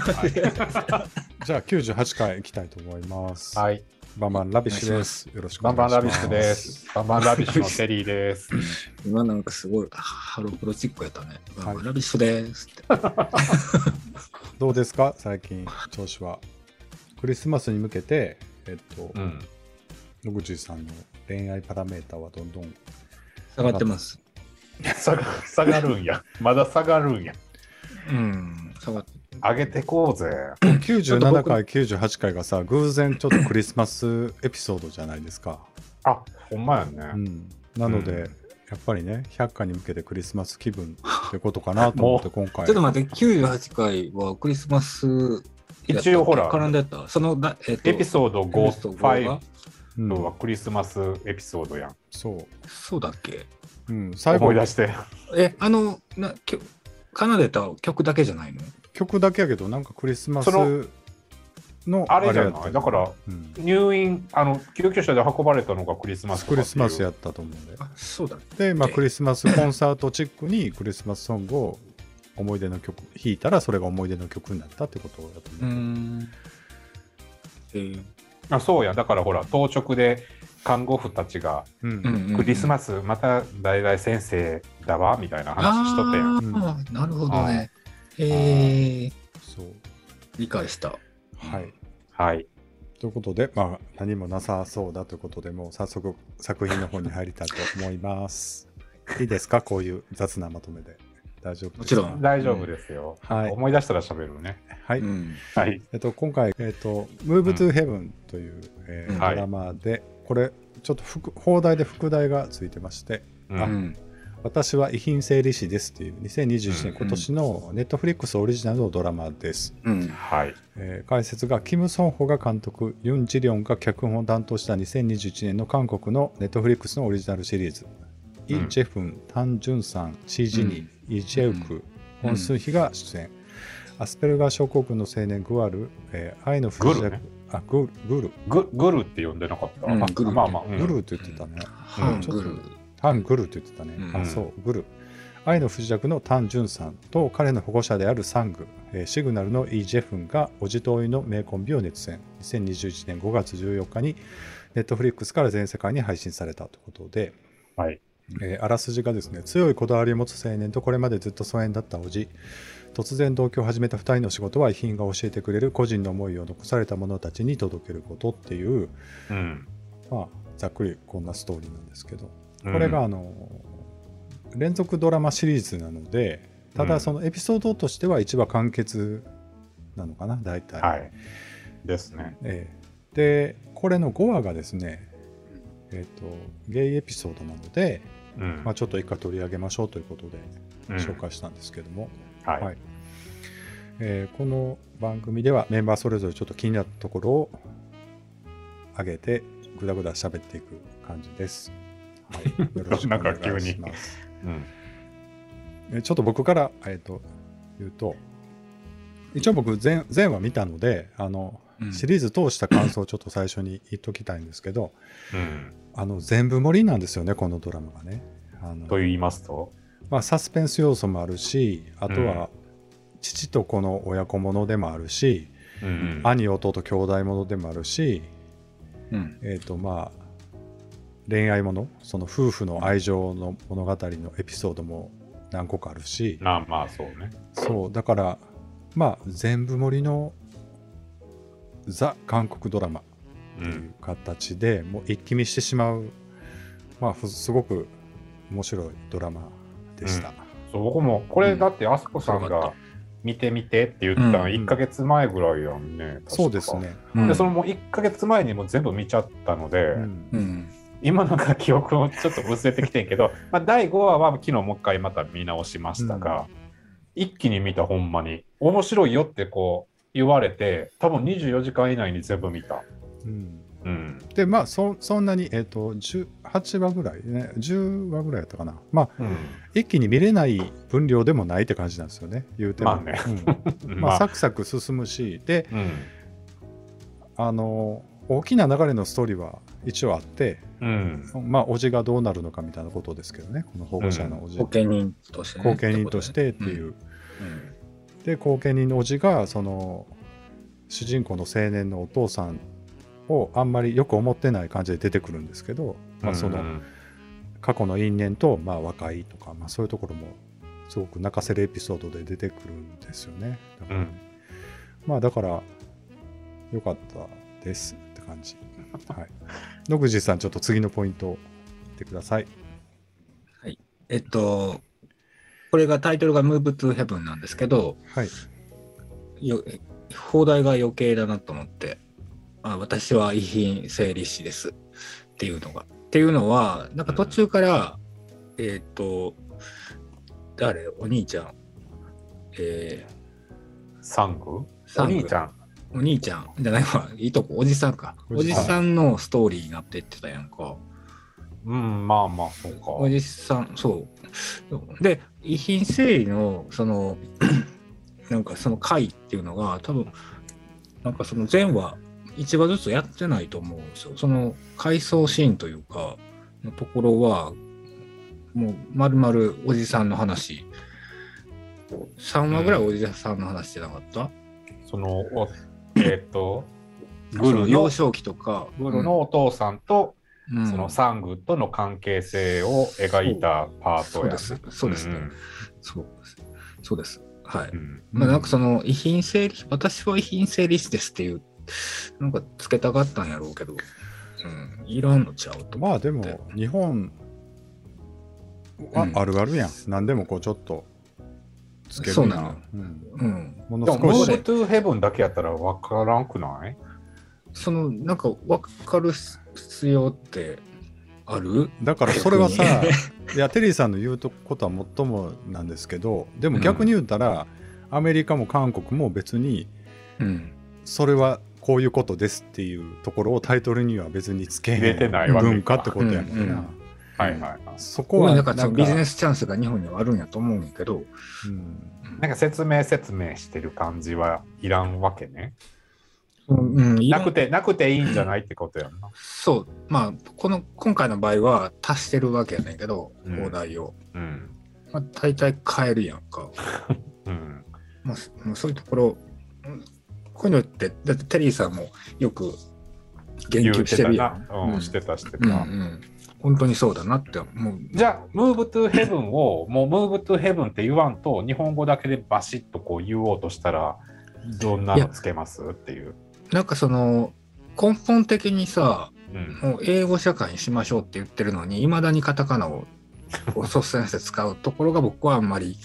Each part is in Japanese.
じゃあ98回いきたいと思います。はい。 Bang Bang Rubbish です。よろしく Bang お願いします。 Bang Rubbish です。 Bang Bang Rubbish のテリーです。今なんかすごいハロプロチックやったね。はい Rubbish です。どうですか？最近調子は。クリスマスに向けて、えっと、うん。野口さんの恋愛パラメーターはどんどん下がってます。下が下がるんや。まだ下がるんや。うん。下がって。上げてこうぜ。97回、98回がさ、偶然ちょっとクリスマスエピソードじゃないですか。あ、ほんまやうね。ん、なので、うんやっぱりね、100回に向けてクリスマス気分ってことかなと思って、今回。ちょっと待って、98回はクリスマス一応ほら絡んでた？そのだ、えっとエピソードエピソード5、がうん5はクリスマスエピソードやん。そそうだっけ？う。うん、最後思い出して。え、あの、なきょ奏でた曲だけじゃないの？曲だけやけど、なんかクリスマスそののあれじゃないだから、うん入院、あの、救急車で運ばれたのがクリスマスクリスマスやったと思うんで。あ、そうだっけで、まあ、クリスマスコンサートチックにクリスマスソングを思い出の曲弾いたらそれが思い出の曲になったってことだと思う。ん。えーあそうや。だからほら、当直で看護婦たちが、うんうんうんうんクリスマスまた大々先生だわ、みたいな話しとったやん。ああ、なるほどね。えー、そう。理解した。はい。はい。ということで、まあ、何もなさそうだということで、もう早速作品の方に入りたいと思います。いいですか？こういう雑なまとめで。大丈夫ですか？もちろん大丈夫ですよ。はい思い出したら喋るね。はい。うん。はい。えっと、今回、えっと、Move to Heaven という、えーうんはいドラマで、これ、ちょっと副放題で副題がついてまして、うんうん。私は遺品整理士ですっていう2021年うん今年のネットフリックスオリジナルのドラマです、うん。はい。えー解説がキム・ソンホが監督ユン・ジリョンが脚本を担当した2021年の韓国のネットフリックスのオリジナルシリーズ、イ・うん。ジェフン、タン・ジュンさん、チー・ジニ、イ・ジェウク、うん。ホン・スンヒが出演、アスペルガー症候群の青年グワル、えー愛の不時着、あグルグル。ググルって呼んでなかった？あうん。グルまあまあ、うんグルって言ってたね、ハングル。タン・グルって言ってたね。うんあ、そう、グル。愛の不時着のタン・ジュンさんと彼の保護者であるサング、えーシグナルのイ・ジェフンがおじとおいの名コンビを熱演。2021年5月14日にネットフリックスから全世界に配信されたということで、はい。えーあらすじがですね、強いこだわりを持つ青年とこれまでずっと疎遠だったおじ、突然同居を始めた2人の仕事は遺品が教えてくれる個人の思いを残された者たちに届けることっていう、うん。まあ、ざっくりこんなストーリーなんですけど、これがあの連続ドラマシリーズなのでたうんだそのエピソードとしては1話完結なのかな大体、はい。ですね。ええでこれの5話がですねえっ、とゲイエピソードなので、うん。まあ、ちょっと一回取り上げましょうということでうん紹介したんですけども、はい。はいえーこの番組ではメンバーそれぞれちょっと気になったところを上げてぐだぐだ喋っていく感じです。はい、よろしくお願いします。うん。えちょっと僕から、えー、と言うと一応僕前前話見たのであの、うんシリーズ通した感想をちょっと最初に言っときたいんですけどうん。あの全部盛りなんですよねこのドラマがね。あのと言いますと、まあ、サスペンス要素もあるしあとは父と子の親子ものでもあるし、うん兄弟兄弟ものでもあるし、うん。えーとまあ、恋愛ものその夫婦の愛情の物語のエピソードも何個かあるし、まあまあ、そうね。そうだからまあ全部盛りのザ韓国ドラマう。というん形で、もう一気見してしまう、まあ、ふすごく面白いドラマでした。そう僕も、これだって、あすこさんが見てみてって言ったのうん1ヶ月前ぐらいやんね。確かそうです。ね。うんで、そのもう1ヶ月前にもう全部見ちゃったので、うんうん。今なんか記憶もちょっと薄れてきてんけど、まあ、第5話は昨日もう一回また見直しましたが、一気に見たほんまに面白いよってこう言われて多分24時間以内に全部見た。うんうん。でまあそそんなに、えー、と18話ぐらいね10話ぐらいやったかなまあうん。一気に見れない分量でもないって感じなんですよね言うても、まあねうん まあ、サクサク進むしでうん。あの大きな流れのストーリーは一応あって、うん。まあおじがどうなるのかみたいなことですけどねこの保護者のおじ、後見人として、ね。後見人としてっていう、うん。で後見人のおじがその主人公の青年のお父さんをあんまりよく思ってない感じで出てくるんですけど、まあ、そのうん過去の因縁とまあ和解とか、まあ、そういうところもすごく泣かせるエピソードで出てくるんですよね。だからうんまあだからよかったです感じ。はい。野口さんちょっと次のポイントを言ってください。えっと、これがタイトルが Move to Heaven なんですけど、はい。よ放題が余計だなと思って、あ私は遺品整理士ですっていうのが。っていうのは、なんか途中から、えっ、と、誰？お兄ちゃん。えサング？サングお兄ちゃん。ーお兄ちゃんじゃないわ、いいとこ、おじさんか。おじさんのストーリーになってってたやんか。うん、まあまあ、そうか。おじさん、そう。で、遺品整理の、その、なんかその回っていうのが、多分なんかその前話、1話ずつやってないと思うんですよ。その回想シーンというか、のところは、もう丸々おじさんの話。3話ぐらいおじさんの話してなかった、その、お えっ、と、グルの幼、少期とか、グルのお父さんと、うんそのサングとの関係性を描いたパートや、ね。そうですそうですねんそうです。そうです。はい。うんまあ、なんかその遺品整理、私は遺品整理士ですっていう、なんかつけたかったんやろうけど、うん、いらんのちゃうと。まあでも日本はうんあるあるやん。何でもこうちょっとつけるやそうな。うん。うん。ものでも、ム少しーブトゥーヘブンだけやったら分からんくない？その、なんか分かる必要ってある？だからそれはさ いやテリーさんの言うことはもっともなんですけどでも逆に言ったら、アメリカも韓国も別にうん。それはこういうことですっていうところをタイトルには別につけ文化ってことやもんな、はいはい。そこはなんかビジネス、スチャンスが日本にはあるんやと思うんやけど、うんなんか説明説明してる感じはいらんわけね。うん、いらなんくて、なくていいんじゃないってことやんな。そう、まあ、この、今回の場合は足してるわけやねんけど、うん放題を。うん。まあ、大体変えるやんか。うん。まあ、そもういうところ、うんこういうのって、だってテリーさんもよく言及してるやん。な。うん、うんしてたしてうんうた。ん。本当にそうだなって思う。じゃあ、 Move to Heaven を、もう Move to Heaven って言わんと、日本語だけでバシッとこう言おうとしたら、どんなのつけます？っていう。なんかその、根本的にさ、うん。もう英語社会にしましょうって言ってるのに、いまだにカタカナを率先して使うところが僕はあんまり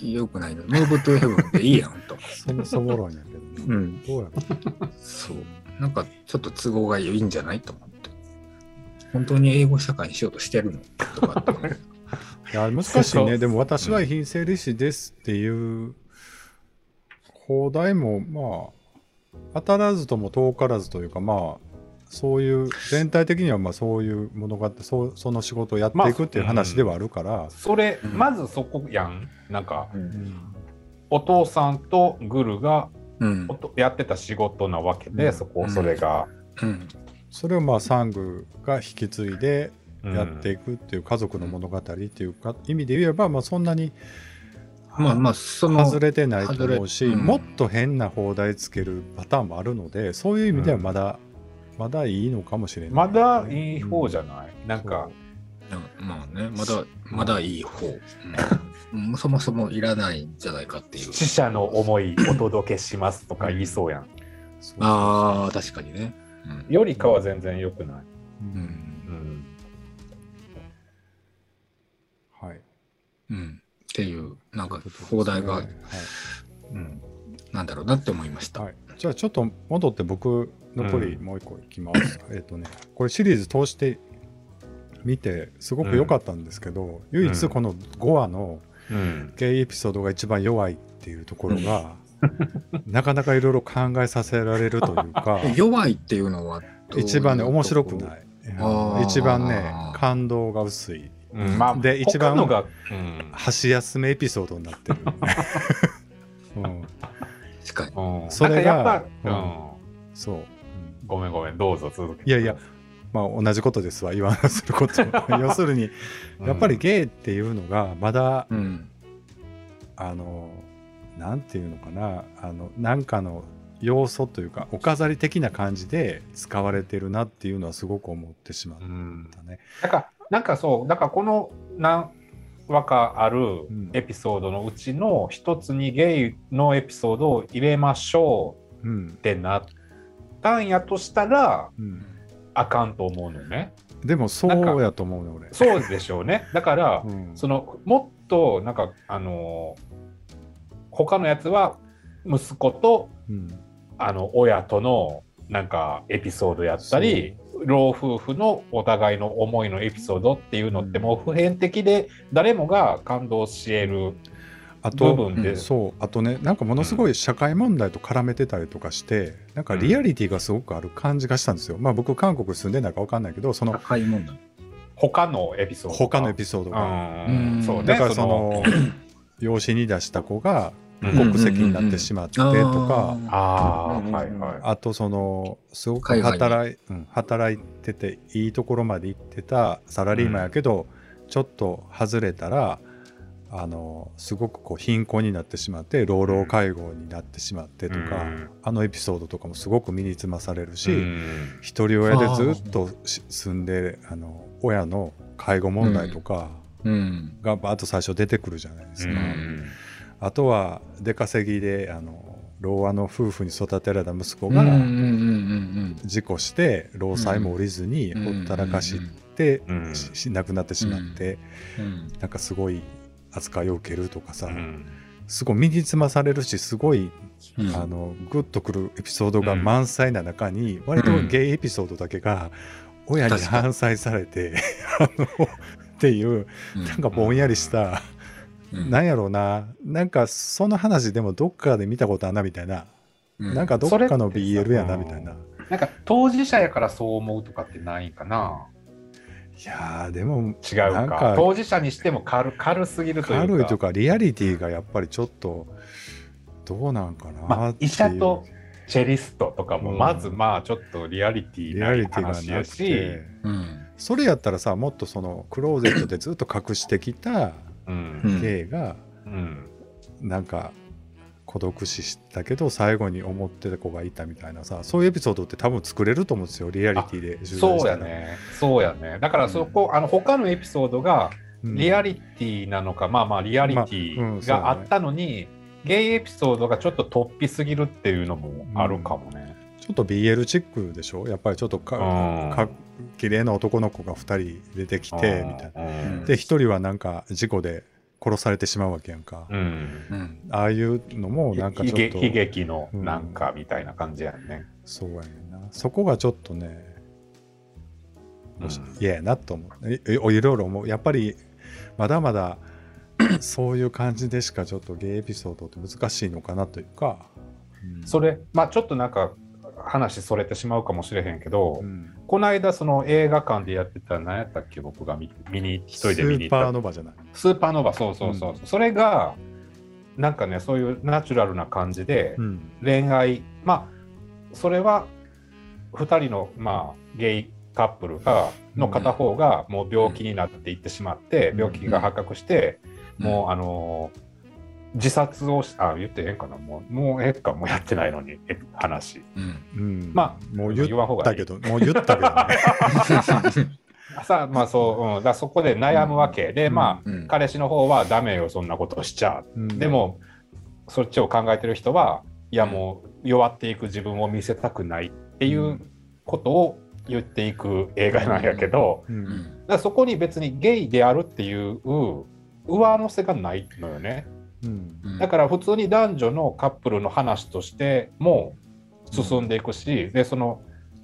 良くないの。ムーブトゥーヘブンっていいやんと。そも そも論やけどな、うん。どうやろそう。なんかちょっと都合がいいんじゃない？と思って。本当に英語社会にしようとしてるのとかって。いや難しいねでも私は品整理士ですっていう放題もまあ当たらずとも遠からずというかまあそういう全体的にはまあそういう物語そうその仕事をやっていくっていう話ではあるから、それ、うんまずそこやん。なんか、うん。お父さんとグルがうんお。とやってた仕事なわけで、うんそこ、それが。うん。それをまあサングが引き継いでうん。やっていくっていう家族の物語っていうか意味で言えばまあそんなにまあまあ、その、外れてないと思うし、うん。もっと変な放題つけるパターンもあるのでそういう意味ではまだ、まだいいのかもしれない、まだいい方じゃない、なんか、う。んまあね、まだ、まだいい方。うん、そもそもいらないんじゃないかっていう。死者の思いお届けしますとか言いそうやん。あ、確かにね。うん。よりかは全然良くない。ううん。はい。うん。っていう、なんか、放題が、はい。うん、なんだろうなって思いました。はい、じゃあちょっと戻って僕残りうん。もう一個いきます、えっ、とねこれシリーズ通して見てすごく良かったんですけど、唯一この5話のうん。ゲイエピソードが一番弱いっていうところが、なかなかいろいろ考えさせられるというか 弱いっていうのは一番ね面白くない。一番ね感動が薄い。うん、まあ、で一番他のが、うん。箸休めエピソードになってる、うん、確かに。うん、それがううん。ん、そう、うんごめんごめん、どうぞ続けて。いやいや、まあ同じことですわ。言わなすること。要するにやっぱりゲイっていうのがまだ、うん。あのなんていうのかなあのなんかの要素というかお飾り的な感じで使われてるなっていうのはすごく思ってしまっうんたね。なんか、なんかそう、なんかこの何話かあるんエピソードのうちの一つにゲイのエピソードを入れましょううんってなったんやとしたら、うん、あかんと思うのよね。でもそうやと思うね俺。そうでしょうね。だから、うんそのもっとなんかあの他のやつは息子とうん。あの親とのなんかエピソードやったり老夫婦のお互いの思いのエピソードっていうのってうん。もう普遍的で誰もが感動し得る部あと分で、うんそう。あとねなんかものすごい社会問題と絡めてたりとかして、なんかリアリティがすごくある感じがしたんですよ。まあ僕韓国住んでないか分かんないけどその高いもんだ。他のエピソード他のエピソードうが。ん。そうねだからその養子に出した子がうん国籍になってしまってとか、ああ、うんはいはい。あとそのすごく働い,、うん、働いてていいところまで行ってたサラリーマンやけど、ちょっと外れたらあのすごくこう貧困になってしまって老老介護になってしまってとか、うん。あのエピソードとかもすごく身につまされるし、うん。一人親でずっとし住んであの親の介護問題とかうん。がバーッと最初出てくるじゃないですか。うんあとは出稼ぎであの老和の夫婦に育てられた息子がうんうんうんうん事故して労災も降りずにうんほったらかしてうん。しし亡くなってしまってうん。なんかすごい扱いを受けるとかさうん。すごい身につまされるしすごいうん。あのグッとくるエピソードが満載な中に割とゲイエピソードだけが親に反対されて あのっていうなんかぼんやりしたうんなんやろうな。なんかその話でもどっかで見たことあんなみたいな。うん。なんかどっかの BL やなみたいな。なんか当事者やからそう思うとかってないかな。いやーでも違うか。なんか当事者にしても軽軽すぎるというか。軽いというかリアリティがやっぱりちょっとどうなんかなまあっていう。医者とチェリストとかもうん。まずまあちょっとリアリティないリアリティが話やなくして。うん。それやったらさもっとそのクローゼットでずっと隠してきたうん。うん。ゲイがうん。なんか孤独死したけど最後に思ってた子がいたみたいなさそういうエピソードって多分作れると思うんですよリアリティで取材そうしたらやね。そうやね。だからそこ、あの他のエピソードがうん。リアリティなのか、まあまあリアリテまあうんィがあったのに、ゲイエピソードがちょっと突飛すぎるっていうのもあるかもね。ちょっと BL チックでしょ？やっぱりちょっとかうんか綺麗な男の子が2人出てきてみたいな。なで1人はなんか事故で殺されてしまうわけやんか、うん。うん。ああいうのもなんかちょっと悲劇のなんかみたいな感じやんね。そうやねんな。そこがちょっとねうん。嫌やなと思ういろいろ思う。やっぱりまだまだ そういう感じでしかちょっとゲイエピソードって難しいのかなというか、うんそれまあちょっとなんか話それてしまうかもしれへんけど、うん。この間その映画館でやってた何やったっけ僕が見見に一人で見にスーパー行ったノバじゃない。スーパーノヴァそうそうそう、それがなんかねそういうナチュラルな感じで、うん。恋愛まあそれは2人の、まあ、ゲイカップルがの片方がもう病気になっていってしまって、うん。病気が発覚して、うん。もうあのー自殺をしあ言ってええんかな。もうもうええか。もうやってないのにえ話。うん。うん。まもう言言わん方がいい。ったけどもう言ったけどね。さあまあそう、うん、だそこで悩むわけ。で、うんまあ、うん。彼氏の方はダメよそんなことしちゃ。うん。でもそっちを考えてる人はいやもう弱っていく自分を見せたくないっていうことを言っていく映画なんやけど、ううん。んだそこに別にゲイであるっていう上乗せがないのよね。うん。だから普通に男女のカップルの話としても進んでいくし、でその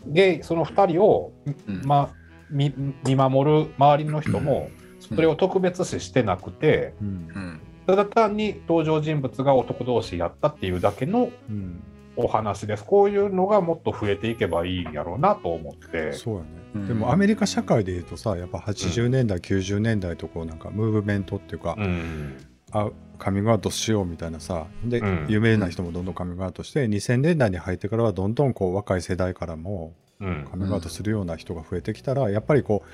ゲイその2人を、うん。ま、見見守る周りの人もそれを特別視してなくて、うん。うん。ただ単に登場人物が男同士やったっていうだけのうん。お話です。こういうのがもっと増えていけばいいんやろうなと思って。そうやね、うん。でもアメリカ社会でいうとさやっぱ80年代、90年代とこうなんかムーブメントっていうか、うんあカミングアウトしようみたいなさで、うん。有名な人もどんどんカミングアウトして2000年代に入ってからはどんどんこう若い世代からもうん。カミングアウトするような人が増えてきたら、やっぱりこ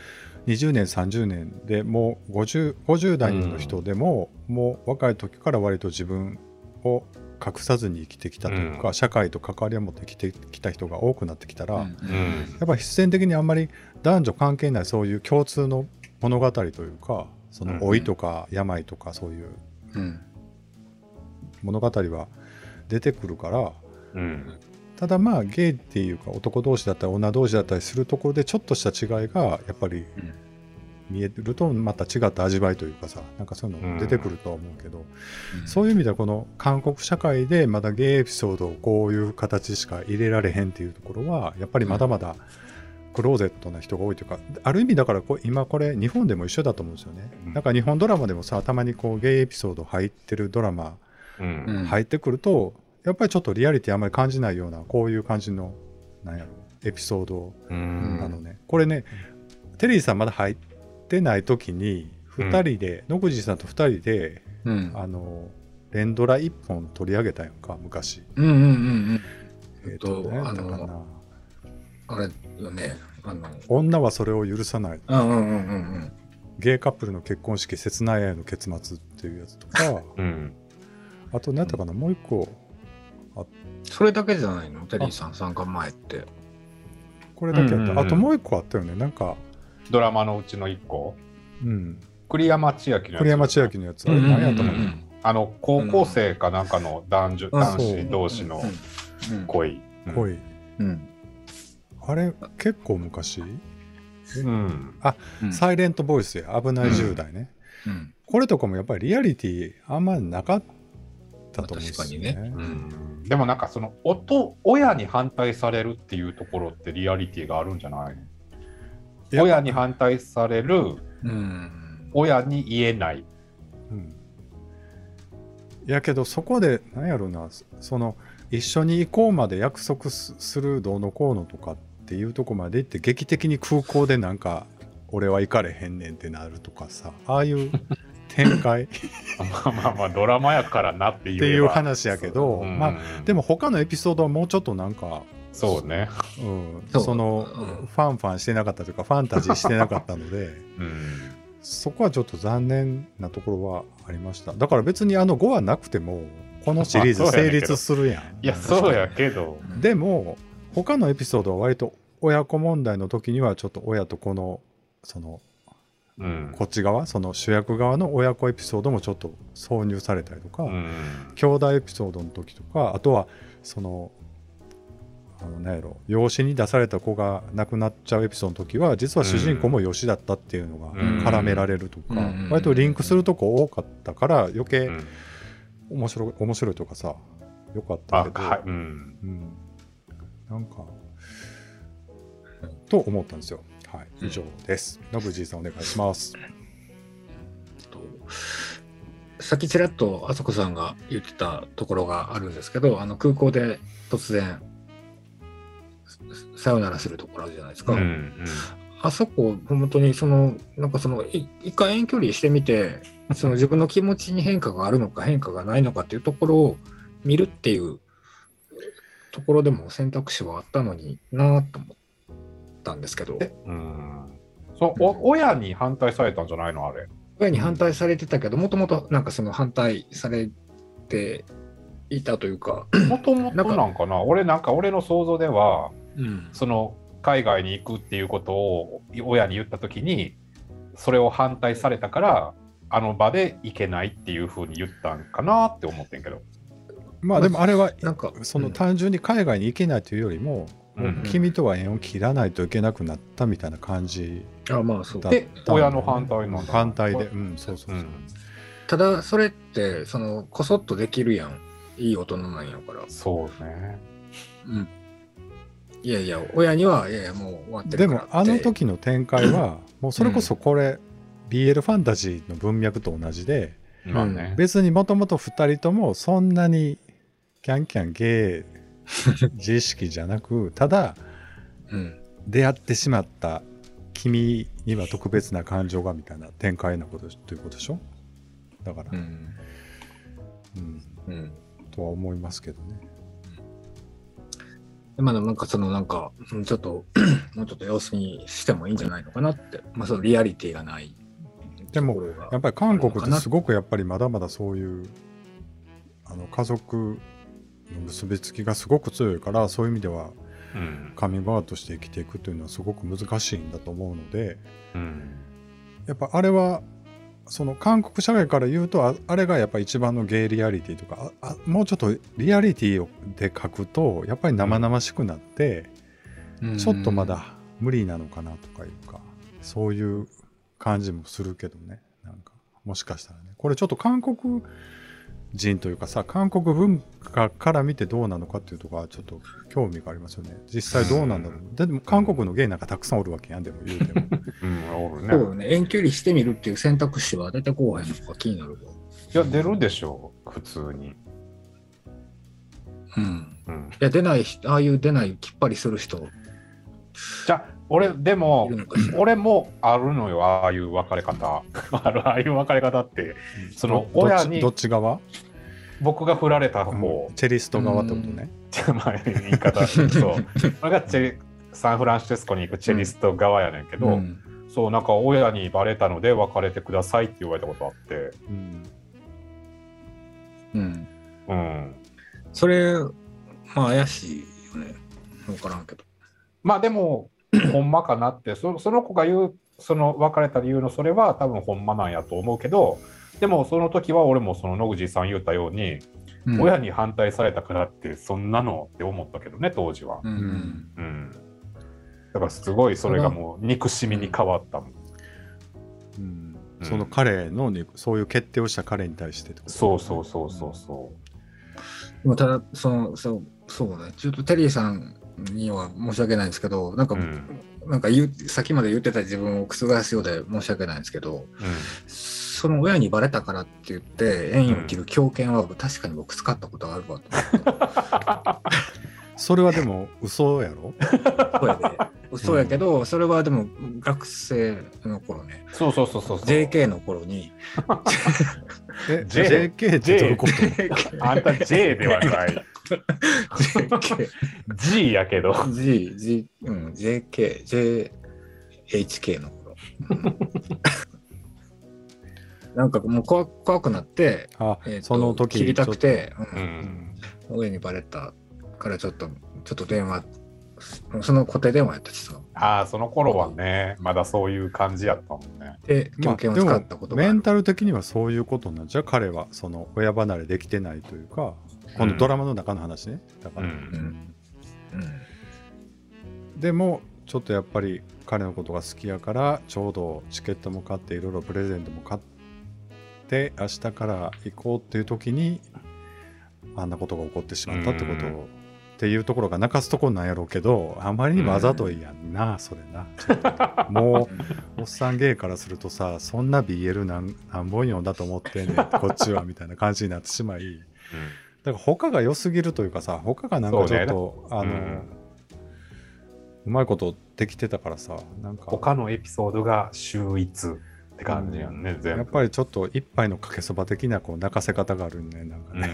う20年30年でもう 50, 50代の人でも、もう若い時から割と自分を隠さずに生きてきたというか、うん。社会と関わりを持って生きてきた人が多くなってきたら、うん。やうんっぱり必然的にあんまり男女関係ないそういう共通の物語というかそのうん。老いとか病とかそういううん。物語は出てくるからうん。ただまあゲイっていうか男同士だったり女同士だったりするところでちょっとした違いがやっぱりうん。見えるとまた違った味わいというかさなんかそういうの出てくるとは思うけど、うん。そういう意味ではこの韓国社会でまだゲイエピソードをこういう形しか入れられへんっていうところはやっぱりまだまだクローゼットな人が多いというかある意味だからこう今これ日本でも一緒だと思うんですよね。うん。なんか日本ドラマでもさたまにこうゲイエピソード入ってるドラマ入ってくるとやっぱりちょっとリアリティあんまり感じないようなこういう感じのなんやろエピソードうん。なのね、これねテリーさんまだ入ってない時に2人で、野口さんと2人でうん。あの連ドラ1本取り上げたやんか昔。うんうんうんうん。えっと、と何やったかな。あのあれよねあの女はそれを許さない。うんうんうんうん。うんゲイカップルの結婚式切ない愛の結末っていうやつとか。うん。あと何やったかなもう一個それだけじゃないの？テリーさん参加前って。これだけやった、うんうんうん。あともう一個あったよね。なんか。ドラマのうちの一個？うん。栗山千明のやつ。栗山千明のやつ。あれ何やったかな、うんうんうんあの高校生かなんかの男女、うん。男子同士のうん。恋、うん。恋。うんあれ結構昔、うん。うん。サイレントボイスや。危ない10代ね、うん。これとかもやっぱりリアリティあんまなかったと思うんですよね,、まあ確かにね。うん。でもなんかその音親に反対されるっていうところってリアリティがあるんじゃない？親に反対されるうん。親に言えない。うん。いやけどそこで何やろうなその一緒に行こうまで約束すするどうのこうのとかっていうとこまで行って劇的に空港でなんか俺は行かれへんねんってなるとかさああいう展開。っ まあまあまあドラマやからなっていうていう話やけど、うん。まあでも他のエピソードはもうちょっとなんか、そうね、うん、そう。その、うん。ファンファンしてなかったというかファンタジーしてなかったので うん、そこはちょっと残念なところはありました。だから別にあの5はなくてもこのシリーズ成まあそうやねんけど。立するやん。いやそうやけど。でも他のエピソードは割と親子問題の時にはちょっと親と子のそのうん。こっち側その主役側の親子エピソードもちょっと挿入されたりとか、うん。兄弟エピソードの時とかあとはそのあのなんやろ養子に出された子が亡くなっちゃうエピソードの時は実は主人公も養子だったっていうのがうん。絡められるとか、うん割とリンクするとこ多かったから余計うん面白い面白いとかさよかったあけど、はい。うん。うん、なんかと思ったんですよ。はい、以上です。ノブジーさんお願いします。とさっきちらっとあそこさんが言ってたところがあるんですけどあの空港で突然ささよならするところあるじゃないですか、うんうんあそこ本当にそのなんかそのい一回遠距離してみてその自分の気持ちに変化があるのか変化がないのかっていうところを見るっていうところでも選択肢はあったのになと思ったんですけど。うん。そうお親に反対されたんじゃないの？あれ。親に反対されてたけどもともとなんかその反対されていたというか、もともとなんかな？俺なんか俺の想像ではうん。その海外に行くっていうことを親に言った時にそれを反対されたからあの場で行けないっていうふうに言ったんかなって思ってんけど。まあでもあれはなんかその単純に海外に行けないというよりも、君とは縁を切らないといけなくなったみたいな感じ。あまあそう。だでった親の反対なんだ反対で、うん、そうそうそう。うん。ただそれってそのこそっとできるやん。いい大人なんやから、そうね。うん、いやいや親にはいやいやもう終わってでるからって。もあの時の展開はもうそれこそこれ、BL ファンタジーの文脈と同じでまあね。別にもともと2人ともそんなにキャンキャンゲイ 自意識じゃなくただうん。出会ってしまった君には特別な感情がみたいな展開なことということでしょ？だから、うん。うん。うん。とは思いますけどね。まだなんかそのなんかうんちょっと もうちょっと様子にしてもいいんじゃないのかなって。まあそのリアリティがないでもやっぱり韓国ってすごくやっぱりまだまだそういうあの家族の結びつきがすごく強いからそういう意味ではうん。カミングアウトして生きていくというのはすごく難しいんだと思うのでうん。やっぱあれはその韓国社会から言うとああれがやっぱ一番のゲイリアリティとかもうちょっとリアリティをで書くとやっぱり生々しくなって、ちょっとまだ無理なのかなとかいうかそういう感じもするけどねなんか。もしかしたらね。これちょっと韓国人というかさ韓国文化から見てどうなのかっていうところはちょっと興味がありますよね実際どうなんだろう、でも韓国のゲイなんかたくさんおるわけやんでも言うても うん、おるね。そうよね。遠距離してみるっていう選択肢は出てこうへんのか気になるわ。いや、出るでしょう、普通に。うん。うん、いや、出ない人、ああいう出ないきっぱりする人じゃあ、俺、でも。俺もあるのよ、ああいう別れ方。あるああいう別れ方って、そのど親にどっち側、僕が振られたうん方、チェリスト側ってことね、まあ言い方、そう。俺がチェサンフランシスコに行くチェリスト側やねんけど、うんそう、なんか親にバレたので別れてくださいって言われたことあって、うんうん。うん。それ、まあ怪しいよね。わからんけど。まあでも、ほんまかなってそ、その子が言う、その別れた理由のそれは多分ほんまなんやと思うけど、でもその時は俺もその野口さん言ったように、うん親に反対されたからってそんなのって思ったけどね、当時は。うんうん。うん。だからすごいそれがもう憎しみに変わったもん。うんうんその彼のねそういう決定をした彼に対してってことそうそうそうそうそでもただ、その、そう、そうね。ちょっとテリーさんには申し訳ないんですけど、なんか、う。うん。なんか言う、さっきまで言ってた自分を覆すようで申し訳ないんですけど、うんその親にバレたからって言って、縁を切る狂犬は確かに僕使ったことがあるわと。それはでも嘘やろ？そうやで。嘘やけど、それはでも学生の頃ね、そうそうそうそうそう。JK の頃に、え J- JK ってどういうこと？あんた J ではない。JK、G やけど。G、G、うん、JK、JHK の頃。うんなんかもう怖怖くなって、あ、えーとその時切りたくて、う。うんん、親にバレたからちょっと、ちょっと電話、その固定電話やったしさ。ああ、その頃はね、まだそういう感じやったもんね。で、もメンタル的にはそういうことなんじゃ彼はその親離れできてないというかこのドラマの中の話ね、だから、うん。うん。でもちょっとやっぱり彼のことが好きやからちょうどチケットも買っていろいろプレゼントも買って明日から行こうっていう時にあんなことが起こってしまったってことを、うんっていうところが泣かすところなんやろうけどあまりにもあざといやんな、それな。もうおっさん芸からするとさそんな BL 何何本読んだと思ってんねん こっちはみたいな感じになってしまい。だから他が良すぎるというかさ他がなんかちょっと、あの、うん。うまいことできてたからさなんか。他のエピソードが秀逸って感じやんね、全部。やっぱりちょっと一杯のかけそば的なこう泣かせ方があるねなんかね、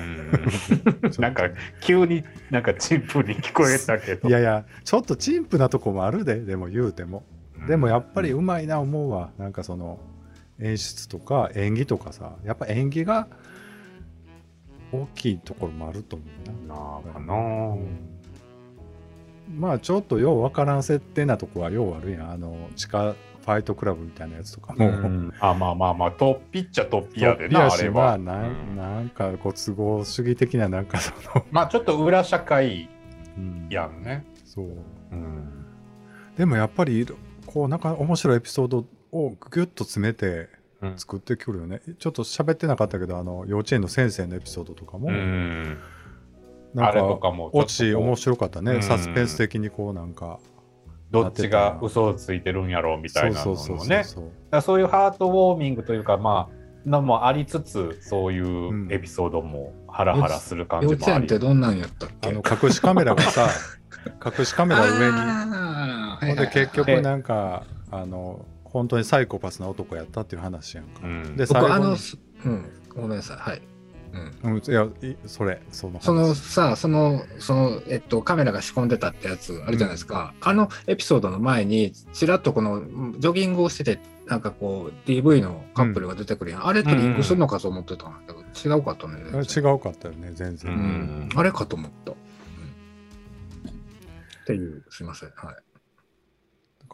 うん。なんか急になんかチンプに聞こえたけど。いやいやちょっと陳腐なとこもあるででも言うても。でもやっぱりうまいな思うわ。なんかその演出とか演技とかさ。やっぱ演技が大きいところもあると思うな。なあかな。まあちょっとようわからん設定なとこはようあるやん。あの地下ファイトクラブみたいなやつとか。も、うん。あまあまあまあ、トッピっちゃトッピトやでな、あれは。まあなん,、うん。なんかご都合主義的ななんかその、まあちょっと裏社会うんやんね。そう。うん。でもやっぱりこうなんか面白いエピソードをギュッと詰めてうん。作ってくるよね、ちょっと喋ってなかったけどあの幼稚園の先生のエピソードとかも、うん。なんあれとかかもち面白かったね、うん。サスペンス的にこうなんかどっちが嘘をついてるんやろうみたいなのね。そうだからそういうハートウォーミングというか、まあ、のもありつつ、そういうエピソードもハラハラする感じ幼もあり。稚園ってどんなんやったっけ？あの隠しカメラがさ 隠しカメラ上に。ほんで結局でなんかあの本当にサイコパスな男やったっていう話やんか、うん。で最後に僕あの、すうん、ごめんなさい。はい。うん、うん、いやいそれその話。そのさ、その、その、えっと、カメラが仕込んでたってやつあるじゃないですか。あのエピソードの前に、ちらっとこの、ジョギングをしてて、なんかこう DV のカップルが出てくるやん、あれとリンクするのかと思ってたんだけど、違うかったねあ違うかったよね全然、ううんん、あれかと思った、うん。っていうすいません。はい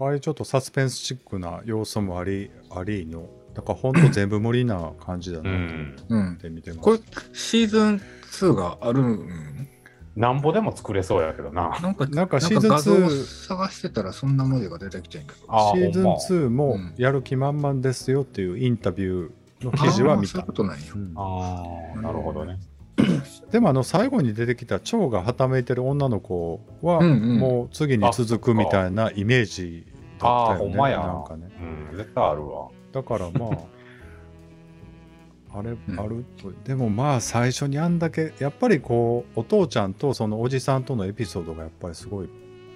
ああいうちょっとサスペンスチックな要素もあり ありのだからほんと全部無理な感じだうなって見てます、これシーズン2があるんなんぼでも作れそうやけどな。なんかなんかシーズン2画像探してたらそんな文字が出てきてんけど。あシーズンほんま。2もうん。やる気満々ですよっていうインタビューの記事は見た。ことなんや。うん。ああ、なるほどね。でもあの最後に出てきた蝶がはためいてる女の子はうんうん。もう次に続くみたいなイメージだああ、ったよねほんまや。なんかね。うん、絶対あるわ。だからまあ あれん。あると、でもまあ最初にあんだけやっぱりこうお父ちゃんとそのおじさんとのエピソードがやっぱりすごい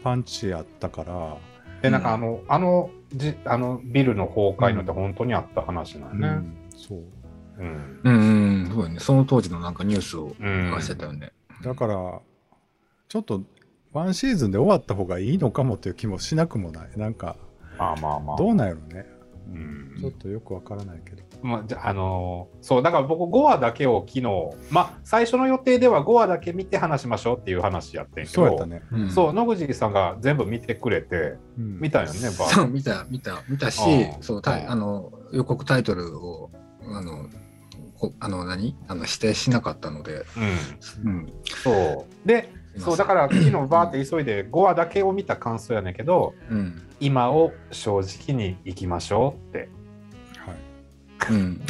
パンチあったから、で、なんかあの、あの、じあのビルの崩壊のって本当にあった話なんね。うんそう。うん。うんうんそうやね。その当時のなんかニュースをうん流してたよね、だからちょっとワンシーズンで終わった方がいいのかもっていう気もしなくもない。なんかまあまあまあ。どうなんやろね、うん。ちょっとよくわからないけど。まあ、じゃあのーそうだから僕5話だけを昨日まあ最初の予定では5話だけ見て話しましょうっていう話やってんけどそうやったね、うん。そう野口さんが全部見てくれてうん。見たよねバー。そう見た見た見たしうん。そうタイうん。あの予告タイトルをあのこあの何？あの指定しなかったので、うん。うん、そう。でそうだから昨日バーって急いで5話だけを見た感想やねんけどうん。今を正直にいきましょうって。はい。うん。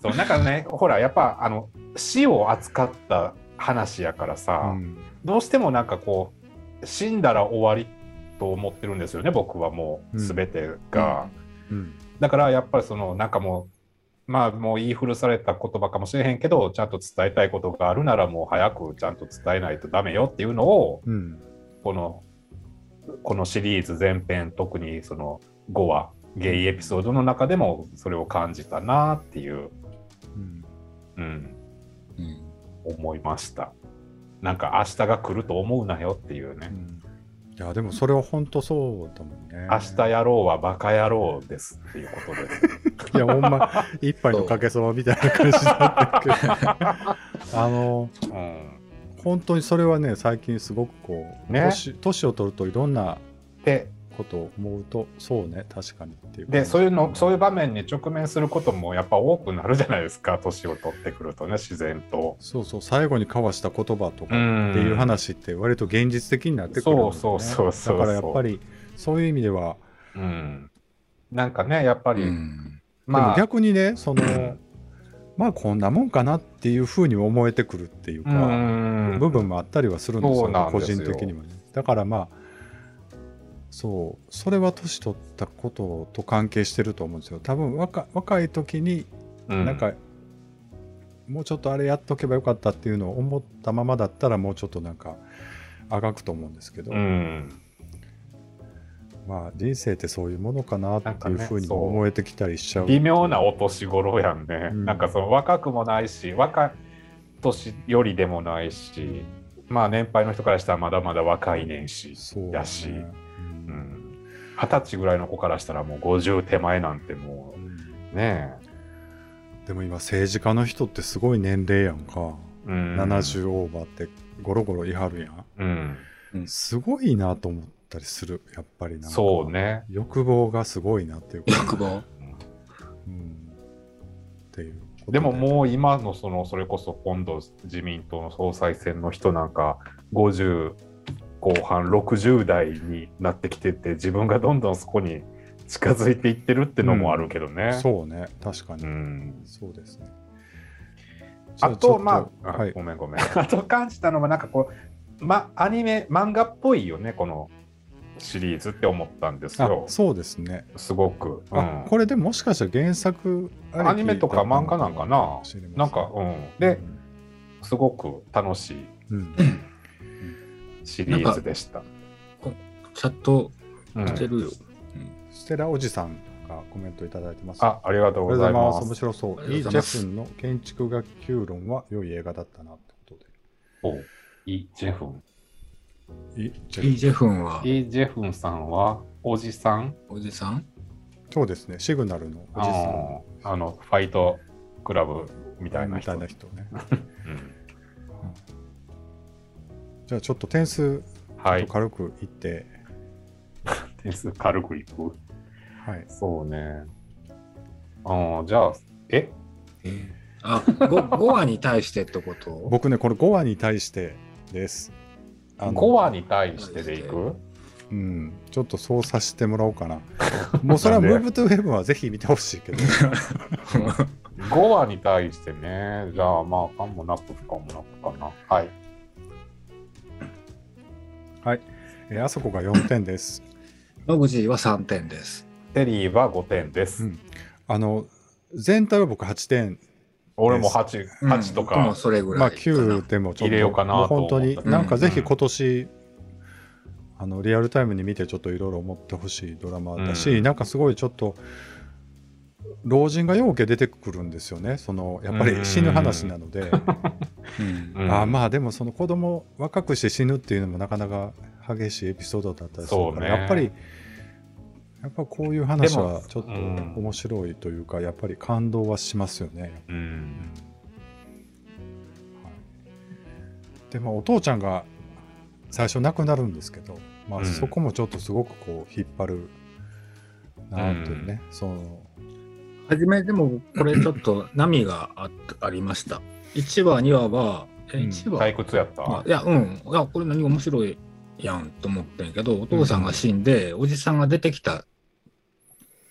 そうなんかねほらやっぱあの死を扱った話やからさ、うん。どうしてもなんかこう死んだら終わりと思ってるんですよね僕はもううん。全てが、うん。だからやっぱりそのなんかもうまあもう言い古された言葉かもしれへんけどちゃんと伝えたいことがあるならもう早くちゃんと伝えないとダメよっていうのをうん。このこのシリーズ全編特にその5話ゲイエピソードの中でもそれを感じたなっていう、うん。うん、うん。思いました。なんか明日が来ると思うなよっていうね、うん。いやでもそれは本当そうだもんね。明日やろうはバカ野郎ですっていうことで。すいやほんま一杯のかけそばみたいな感じだったけど。あのうん。本当にそれはね最近すごくこうね。年年を取るといろんなでことを思うとそうね確かにっていうでそういうのそういう場面に直面することもやっぱ多くなるじゃないですか年を取ってくるとね自然と。そうそう最後に交わした言葉とかんっていう話って割と現実的になってくるそうそうそうそうだからやっぱりそういう意味ではうん、なんかねやっぱり、まあ逆にねそのまあこんなもんかなっていうふうに思えてくるっていうか、うん。部分もあったりはするんですよ個なんですよ。人的にはね。だからまあそうそれは年取ったことと関係してると思うんですよ。多分若若い時にうん。なんか、もうちょっとあれやっとけばよかったっていうのを思ったままだったらもうちょっとなんかあがくと思うんですけど、うんまあ人生ってそういうものかなっていうふうに思えてきたりしちゃう。微妙なお年頃やんね、うん。なんかその若くもないし若い年よりでもないしまあ年配の人からしたらまだまだ若い年始そうやしうん。うん。二十歳ぐらいの子からしたらもう50手前なんてもうねでも今政治家の人ってすごい年齢やんか、え、うん、70オーバーってゴロゴロいはるやん。うん、すごいなと思ったりするやっぱりなんかそうね。欲望がすごいなっていうか、欲望？うん、っていうで。ももう今のそのそれこそ今度自民党の総裁選の人なんか50後半60代になってきてて自分がどんどんそこに近づいていってるってのもあるけどね。そうね。確かに、うん。そうですね。あとまあ、はい。ごめんごめん。あと感じたのはなんかこう、ま、アニメ漫画っぽいよねこのシリーズって思ったんですあよ。そうですね、すごく。うあんこれでもしかしたら原作アニメとか漫画なんかな？なんか、うん。で、すごく楽しいうんシリーズでした。チャットうんしてるよ、ステラおじさんがコメントいただいてますあ、ありがとうございま。すす。面白そう。あイー・ジェフンの建築学級論は良い映画だったなってことおイ・ジェフン。で。イ・ジイ・ェジェフンは？イ・ジェフンさんは？おじさん？おじさん？そうですね、シグナルのおじさんあの、ファイトクラブみたいな人。みたいな人ね。うんじゃあちょっと点数はい。軽くいって、点数軽くいく？はい。そうね。ああ、じゃあ、え？あ 5, 5話に対してってこと？僕ね、これ5話に対してです。あの ?5 話に対してでいく？うん、ちょっとそうさせてもらおうかな。もうそれはムーブトゥヘブンはぜひ見てほしいけど、?5 話に対してね。じゃあ、まあ、かんもなく不可もなくかな。はい。えーあそこが4点です。野口は3点です。テリーは5点です。うんあの、全体は僕8点、俺も8、8とうん。それぐらい。まあかな。9でもちょっと、入れようかなもう本当に、なんかぜひうん今年、あのリアルタイムに見てちょっといろいろ思ってほしいドラマだし、うん。なんかすごいちょっと、老人がようけ出てくるんですよね、そのやっぱり死ぬ話なので、うん。うん。あまあでもその子供若くして死ぬっていうのもなかなか激しいエピソードだったりするから、ね。やっぱりやっぱこういう話はちょっとうん面白いというか、やっぱり感動はしますよね。うん。はい、でまあお父ちゃんが最初亡くなるんですけど、まあ、うんそこもちょっとすごくこう引っ張るなんていうね、その初めでもこれちょっと波があありました。1話、2話は、えうん1話、退屈やったあいや、うん。いや、これ何が面白いやんと思ってんけど、お父さんが死んで、おじさんが出てきた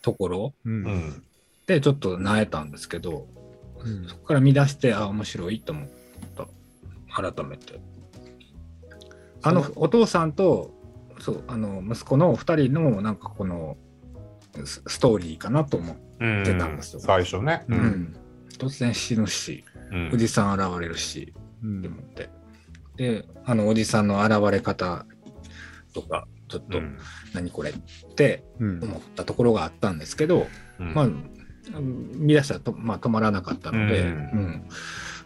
ところ。でちょっと萎えたんですけど、うんそこから見出して、あ、面白いと思った。改めて。あの、お父さんと、そう、あの、息子の2人の、なんかこの、スストーリーかなと思う。うん出たんですよ最初ね。ううんん。突然死ぬし、うんおじさん現れるし、うんって思って。で、あの、おじさんの現れ方とか、ちょっと、うん。何これってうん。思ったところがあったんですけど、うん。まあ、見出したらと、まあ、止まらなかったので、ううん。ん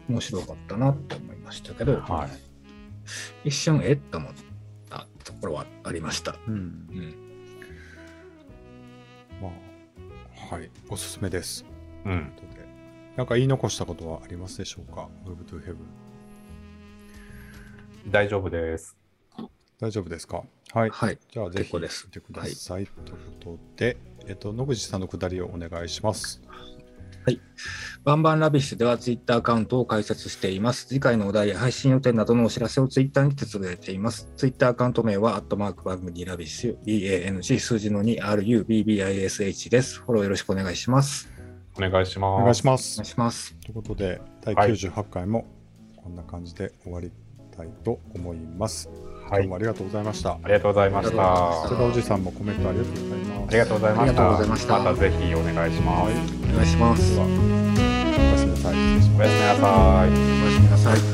面白かったなって思いましたけど、はい。一瞬えっと思ったところはありました。うん。うん。まあはい。おすすめです。うん。なんか言い残したことはありますでしょうか？Move to Heaven 大丈夫です。大丈夫ですか？はいはい。じゃあぜひ見てください、ということで、えっと、野口さんのくだりをお願いします。 Bang Bang Rubbish ではツイッターアカウントを開設しています。次回のお題や配信予定などのお知らせをツイッターにてつぶやいています。ツイッターアカウント名は、アットマーク BANG 2 RUBBISH、BANG 数字の 2RUBBISH です。フォローよろしくお願いします。お願いします。お願いしまおす願い。します。ということで、第はい98回もこんな感じで終わりたいと思います。はい今日もありがとうございました。ありがとうございましたた。それおじさんもコメントありがとうございます。ありがとうございました。ましたまたぜひお願いします。はいお願いします。おやすみなさい。失礼しますおやすみなさい。おやすみなさい。